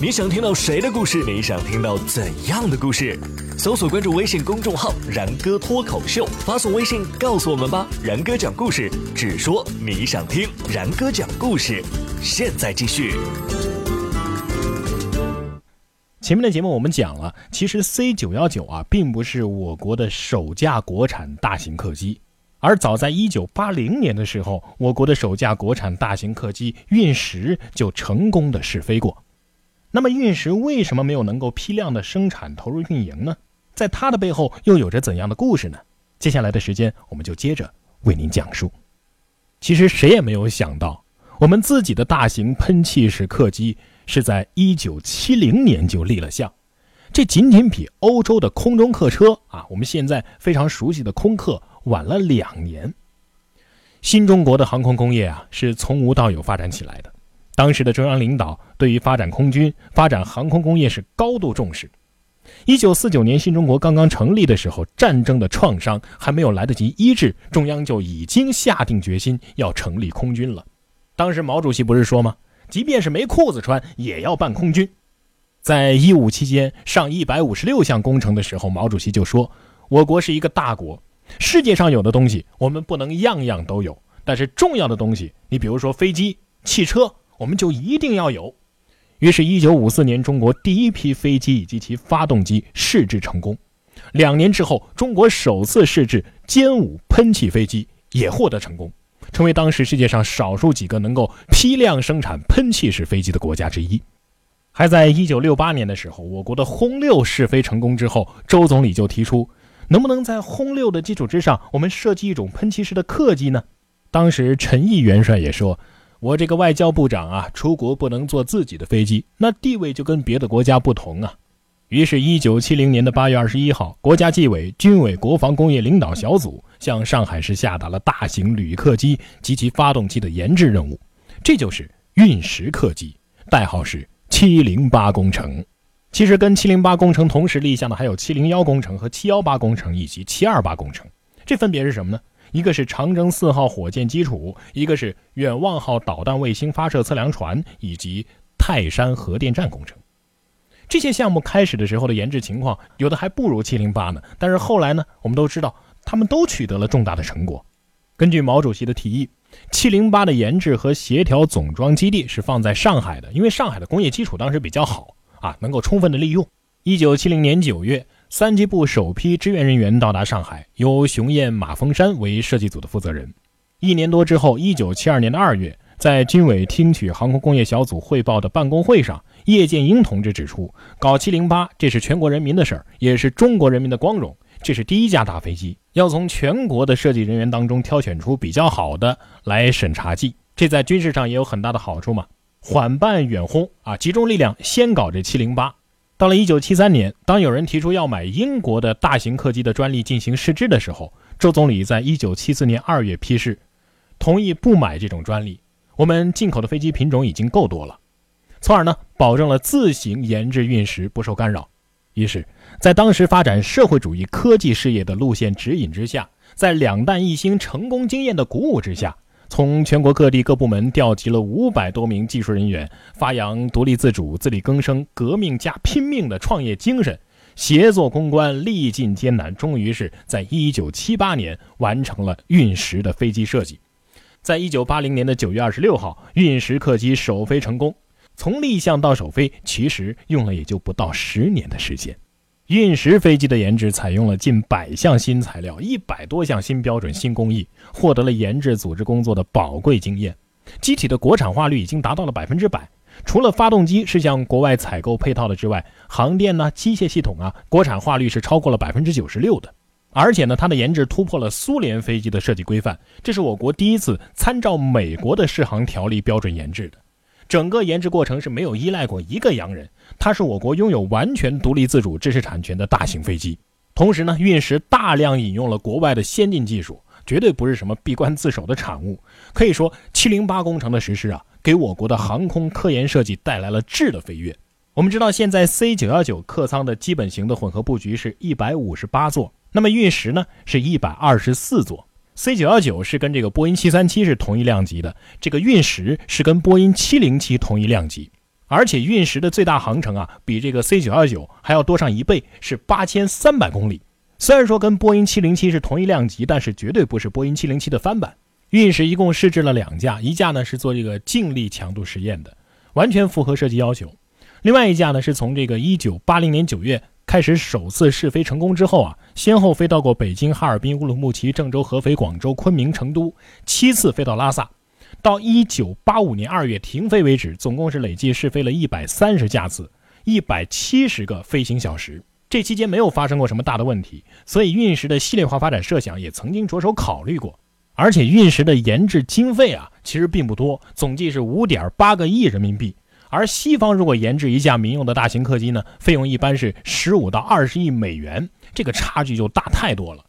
你想听到谁的故事？你想听到怎样的故事？搜索关注微信公众号“然哥脱口秀”，发送微信告诉我们吧。然哥讲故事，只说你想听。然哥讲故事，现在继续。前面的节目我们讲了，其实 C 九幺九啊，并不是我国的首架国产大型客机，而早在一九八零年的时候，我国的首架国产大型客机运十就成功的试飞过。那么运十为什么没有能够批量的生产投入运营呢？在它的背后又有着怎样的故事呢？接下来的时间我们就接着为您讲述。其实谁也没有想到，我们自己的大型喷气式客机是在一九七零年就立了项，这仅仅比欧洲的空中客车啊，我们现在非常熟悉的空客晚了两年。新中国的航空工业啊，是从无到有发展起来的。当时的中央领导对于发展空军、发展航空工业是高度重视。一九四九年新中国刚刚成立的时候，战争的创伤还没有来得及医治，中央就已经下定决心要成立空军了。当时毛主席不是说吗？即便是没裤子穿，也要办空军。在一五期间上一百五十六项工程的时候，毛主席就说：“我国是一个大国，世界上有的东西我们不能样样都有，但是重要的东西，你比如说飞机、汽车。”我们就一定要有。于是，一九五四年，中国第一批飞机以及其发动机试制成功。两年之后，中国首次试制歼五喷气飞机也获得成功，成为当时世界上少数几个能够批量生产喷气式飞机的国家之一。还在一九六八年的时候，我国的轰六试飞成功之后，周总理就提出，能不能在轰六的基础之上，我们设计一种喷气式的客机呢？当时陈毅元帅也说。我这个外交部长啊，出国不能坐自己的飞机，那地位就跟别的国家不同啊。于是，一九七零年的八月二十一号，国家纪委军委国防工业领导小组向上海市下达了大型旅客机及其发动机的研制任务，这就是运十客机，代号是七零八工程。其实，跟七零八工程同时立项的还有七零幺工程和七幺八工程以及七二八工程，这分别是什么呢？一个是长征四号火箭基础，一个是远望号导弹卫星发射测量船，以及泰山核电站工程。这些项目开始的时候的研制情况，有的还不如七零八呢。但是后来呢，我们都知道，他们都取得了重大的成果。根据毛主席的提议，七零八的研制和协调总装基地是放在上海的，因为上海的工业基础当时比较好啊，能够充分的利用。一九七零年九月。三机部首批支援人员到达上海，由熊燕、马峰山为设计组的负责人。一年多之后，一九七二年的二月，在军委听取航空工业小组汇报的办公会上，叶剑英同志指出，搞七零八，这是全国人民的事儿，也是中国人民的光荣。这是第一架大飞机，要从全国的设计人员当中挑选出比较好的来审查计，这在军事上也有很大的好处嘛。缓办远轰啊，集中力量先搞这七零八。到了一九七三年，当有人提出要买英国的大型客机的专利进行试制的时候，周总理在一九七四年二月批示，同意不买这种专利。我们进口的飞机品种已经够多了，从而呢，保证了自行研制运时不受干扰。于是，在当时发展社会主义科技事业的路线指引之下，在两弹一星成功经验的鼓舞之下。从全国各地各部门调集了五百多名技术人员，发扬独立自主、自力更生、革命加拼命的创业精神，协作攻关，历尽艰难，终于是在一九七八年完成了运十的飞机设计。在一九八零年的九月二十六号，运十客机首飞成功。从立项到首飞，其实用了也就不到十年的时间。运十飞机的研制采用了近百项新材料、一百多项新标准、新工艺，获得了研制组织工作的宝贵经验。机体的国产化率已经达到了百分之百。除了发动机是向国外采购配套的之外，航电呢、机械系统啊，国产化率是超过了百分之九十六的。而且呢，它的研制突破了苏联飞机的设计规范，这是我国第一次参照美国的适航条例标准研制的。整个研制过程是没有依赖过一个洋人，它是我国拥有完全独立自主知识产权的大型飞机。同时呢，运十大量引用了国外的先进技术，绝对不是什么闭关自守的产物。可以说，七零八工程的实施啊，给我国的航空科研设计带来了质的飞跃。我们知道，现在 C 九幺九客舱的基本型的混合布局是一百五十八座，那么运十呢是一百二十四座。C 九幺九是跟这个波音七三七是同一量级的，这个运十是跟波音七零七同一量级。而且运十的最大航程啊，比这个 C 九幺九还要多上一倍，是八千三百公里。虽然说跟波音七零七是同一量级，但是绝对不是波音七零七的翻版。运十一共试制了两架，一架呢是做这个静力强度实验的，完全符合设计要求；另外一架呢是从这个一九八零年九月开始首次试飞成功之后啊，先后飞到过北京、哈尔滨、乌鲁木齐、郑州、合肥、广州、昆明、成都，七次飞到拉萨。到一九八五年二月停飞为止，总共是累计试飞了一百三十架次，一百七十个飞行小时。这期间没有发生过什么大的问题，所以运十的系列化发展设想也曾经着手考虑过。而且运十的研制经费啊，其实并不多，总计是五点八个亿人民币。而西方如果研制一架民用的大型客机呢，费用一般是十五到二十亿美元，这个差距就大太多了。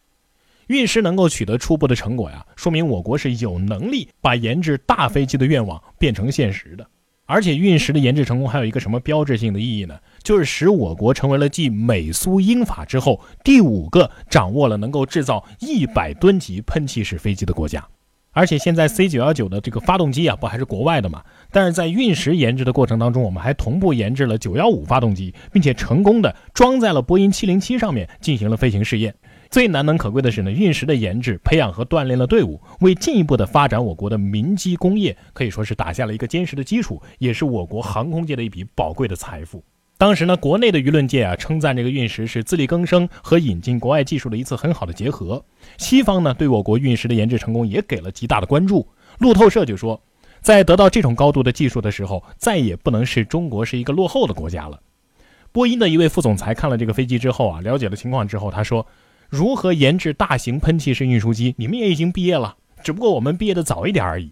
运十能够取得初步的成果呀，说明我国是有能力把研制大飞机的愿望变成现实的。而且运十的研制成功还有一个什么标志性的意义呢？就是使我国成为了继美苏英法之后第五个掌握了能够制造一百吨级喷气式飞机的国家。而且现在 C 九幺九的这个发动机啊，不还是国外的嘛？但是在运十研制的过程当中，我们还同步研制了九幺五发动机，并且成功的装在了波音七零七上面进行了飞行试验。最难能可贵的是呢，运十的研制、培养和锻炼了队伍，为进一步的发展我国的民机工业，可以说是打下了一个坚实的基础，也是我国航空界的一笔宝贵的财富。当时呢，国内的舆论界啊称赞这个运十是自力更生和引进国外技术的一次很好的结合。西方呢，对我国运十的研制成功也给了极大的关注。路透社就说，在得到这种高度的技术的时候，再也不能是中国是一个落后的国家了。波音的一位副总裁看了这个飞机之后啊，了解了情况之后，他说。如何研制大型喷气式运输机？你们也已经毕业了，只不过我们毕业的早一点而已。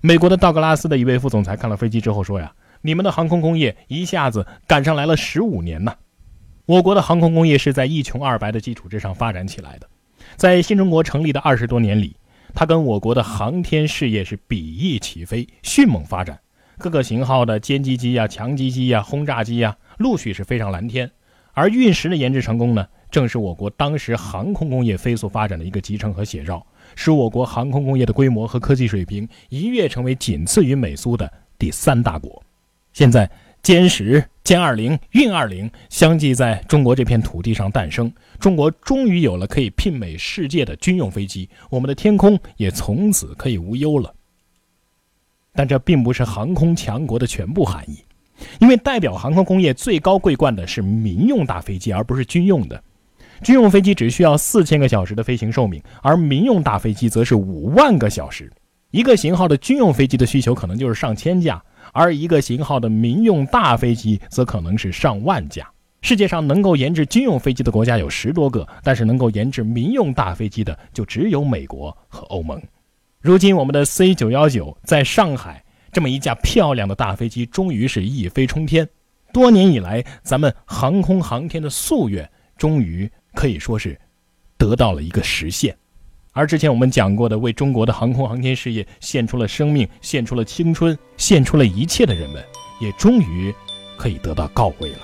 美国的道格拉斯的一位副总裁看了飞机之后说：“呀，你们的航空工业一下子赶上来了十五年呐。我国的航空工业是在一穷二白的基础之上发展起来的，在新中国成立的二十多年里，它跟我国的航天事业是比翼齐飞，迅猛发展，各个型号的歼击机呀、强击机呀、轰炸机呀，陆续是飞上蓝天。而运十的研制成功呢？”正是我国当时航空工业飞速发展的一个集成和写照，使我国航空工业的规模和科技水平一跃成为仅次于美苏的第三大国。现在，歼十、歼二零、运二零相继在中国这片土地上诞生，中国终于有了可以媲美世界的军用飞机，我们的天空也从此可以无忧了。但这并不是航空强国的全部含义，因为代表航空工业最高桂冠的是民用大飞机，而不是军用的。军用飞机只需要四千个小时的飞行寿命，而民用大飞机则是五万个小时。一个型号的军用飞机的需求可能就是上千架，而一个型号的民用大飞机则可能是上万架。世界上能够研制军用飞机的国家有十多个，但是能够研制民用大飞机的就只有美国和欧盟。如今，我们的 C 九幺九在上海这么一架漂亮的大飞机，终于是一飞冲天。多年以来，咱们航空航天的夙愿，终于。可以说是得到了一个实现，而之前我们讲过的为中国的航空航天事业献出了生命、献出了青春、献出了一切的人们，也终于可以得到告慰了。